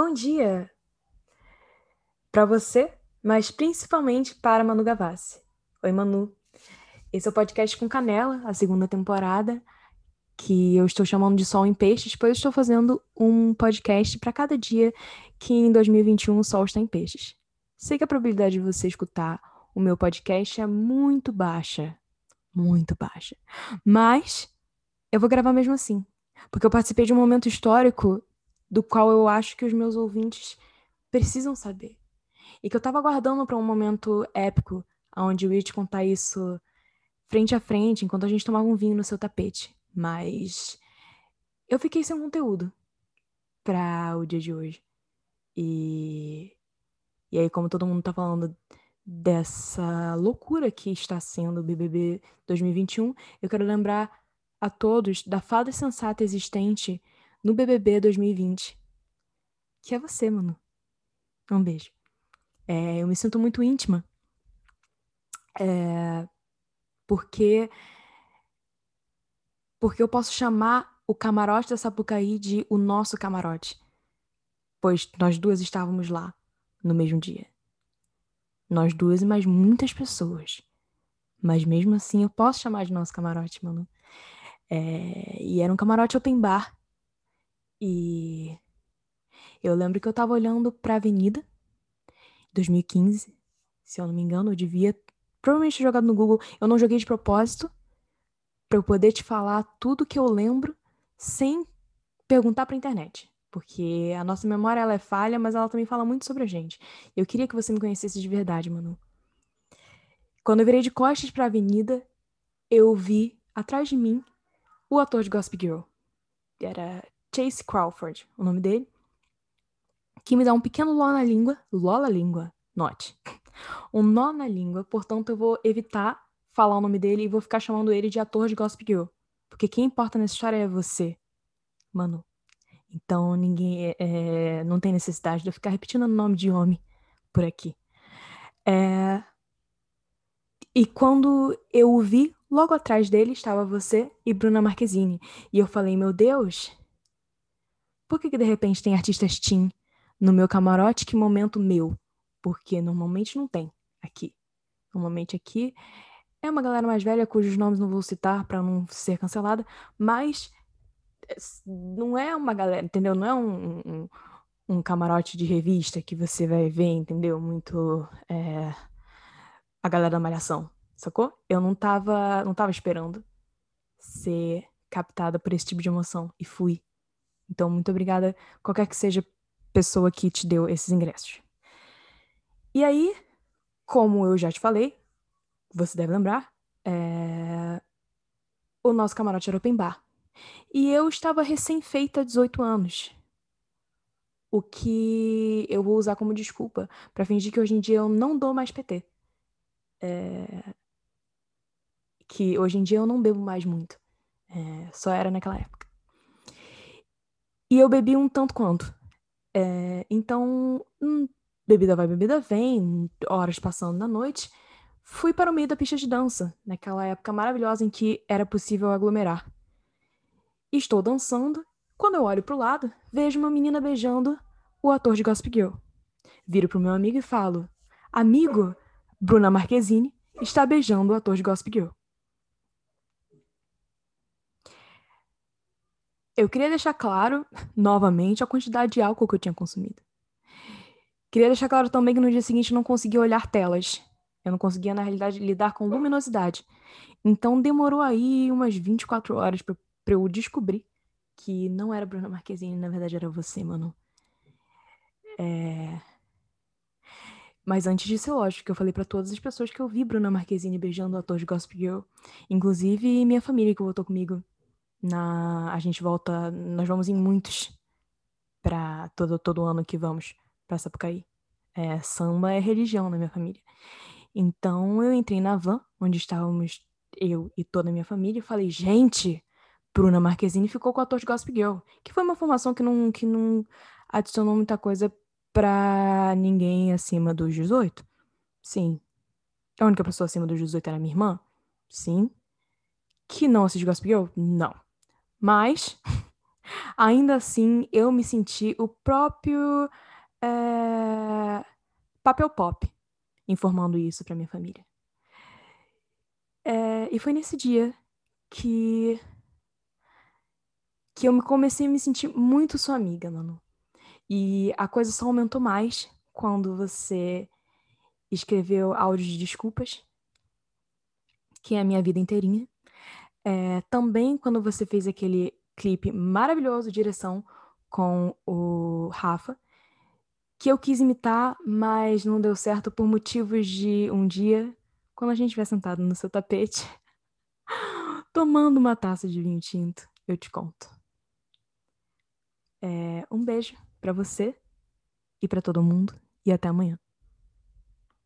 Bom dia para você, mas principalmente para Manu Gavassi. Oi, Manu. Esse é o podcast com Canela, a segunda temporada, que eu estou chamando de Sol em Peixes, pois eu estou fazendo um podcast para cada dia que em 2021 o sol está em peixes. Sei que a probabilidade de você escutar o meu podcast é muito baixa, muito baixa, mas eu vou gravar mesmo assim, porque eu participei de um momento histórico do qual eu acho que os meus ouvintes precisam saber. E que eu tava aguardando para um momento épico, onde eu ia te contar isso frente a frente, enquanto a gente tomava um vinho no seu tapete. Mas eu fiquei sem conteúdo para o dia de hoje. E e aí como todo mundo tá falando dessa loucura que está sendo o BBB 2021, eu quero lembrar a todos da fada sensata existente no BBB 2020, que é você, mano. Um beijo. É, eu me sinto muito íntima, é, porque porque eu posso chamar o camarote da Sapucaí de o nosso camarote, pois nós duas estávamos lá no mesmo dia. Nós duas e mais muitas pessoas. Mas mesmo assim eu posso chamar de nosso camarote, mano. É, e era um camarote open bar. E eu lembro que eu tava olhando pra avenida, 2015, se eu não me engano, eu devia provavelmente ter jogado no Google. Eu não joguei de propósito, para eu poder te falar tudo que eu lembro sem perguntar pra internet. Porque a nossa memória ela é falha, mas ela também fala muito sobre a gente. Eu queria que você me conhecesse de verdade, Manu. Quando eu virei de costas pra avenida, eu vi atrás de mim o ator de Gossip Girl. Era Chase Crawford, o nome dele, que me dá um pequeno nó na língua, ló na língua, note, um nó na língua, portanto eu vou evitar falar o nome dele e vou ficar chamando ele de ator de Gossip Girl, porque quem importa nessa história é você, mano. Então ninguém, é, não tem necessidade de eu ficar repetindo o nome de homem por aqui. É... E quando eu o vi, logo atrás dele estava você e Bruna Marquezine. E eu falei, meu Deus, por que, que de repente tem artistas teen no meu camarote? Que momento meu? Porque normalmente não tem aqui. Normalmente aqui é uma galera mais velha cujos nomes não vou citar para não ser cancelada, mas eh, não é uma galera, entendeu? Não é um, um, um, camarote de revista que você vai ver, entendeu? Muito é, a galera da malhação, sacou? Eu não tava, não tava esperando ser captada por esse tipo de emoção e fui. Então, muito obrigada, qualquer que seja pessoa que te deu esses ingressos. E aí, como eu já te falei, você deve lembrar, é... o nosso camarote era open bar. E eu estava recém-feita 18 anos. O que eu vou usar como desculpa para fingir que hoje em dia eu não dou mais PT. É... Que hoje em dia eu não bebo mais muito. É... Só era naquela época. E eu bebi um tanto quanto. É, então, hum, bebida vai, bebida vem, horas passando na noite. Fui para o meio da pista de dança, naquela época maravilhosa em que era possível aglomerar. Estou dançando, quando eu olho para o lado, vejo uma menina beijando o ator de Gossip Girl. Viro para o meu amigo e falo: Amigo, Bruna Marquezine está beijando o ator de Gossip Girl. Eu queria deixar claro, novamente, a quantidade de álcool que eu tinha consumido. Queria deixar claro também que no dia seguinte eu não conseguia olhar telas. Eu não conseguia, na realidade, lidar com luminosidade. Então demorou aí umas 24 horas para eu descobrir que não era Bruna Marquezine, na verdade era você, mano. É... Mas antes disso, é lógico que eu falei para todas as pessoas que eu vi Bruna Marquezine beijando o ator de Gossip Girl. Inclusive minha família que votou comigo na a gente volta, nós vamos em muitos para todo todo ano que vamos para Sapucaí. É, samba é religião na minha família. Então eu entrei na van onde estávamos eu e toda a minha família e falei: "Gente, Bruna Marquezine ficou com o ator de Girl", que foi uma formação que não que não adicionou muita coisa para ninguém acima dos 18. Sim. A única pessoa acima dos 18 era minha irmã? Sim. Que não assiste Gossip Girl? Não. Mas Ainda assim, eu me senti o próprio é, papel pop informando isso para minha família. É, e foi nesse dia que que eu comecei a me sentir muito sua amiga, mano. E a coisa só aumentou mais quando você escreveu áudios de desculpas, que é a minha vida inteirinha. É, também quando você fez aquele clipe maravilhoso, direção, com o Rafa, que eu quis imitar, mas não deu certo por motivos de um dia, quando a gente estiver sentado no seu tapete, tomando uma taça de vinho tinto, eu te conto. É, um beijo para você e para todo mundo e até amanhã.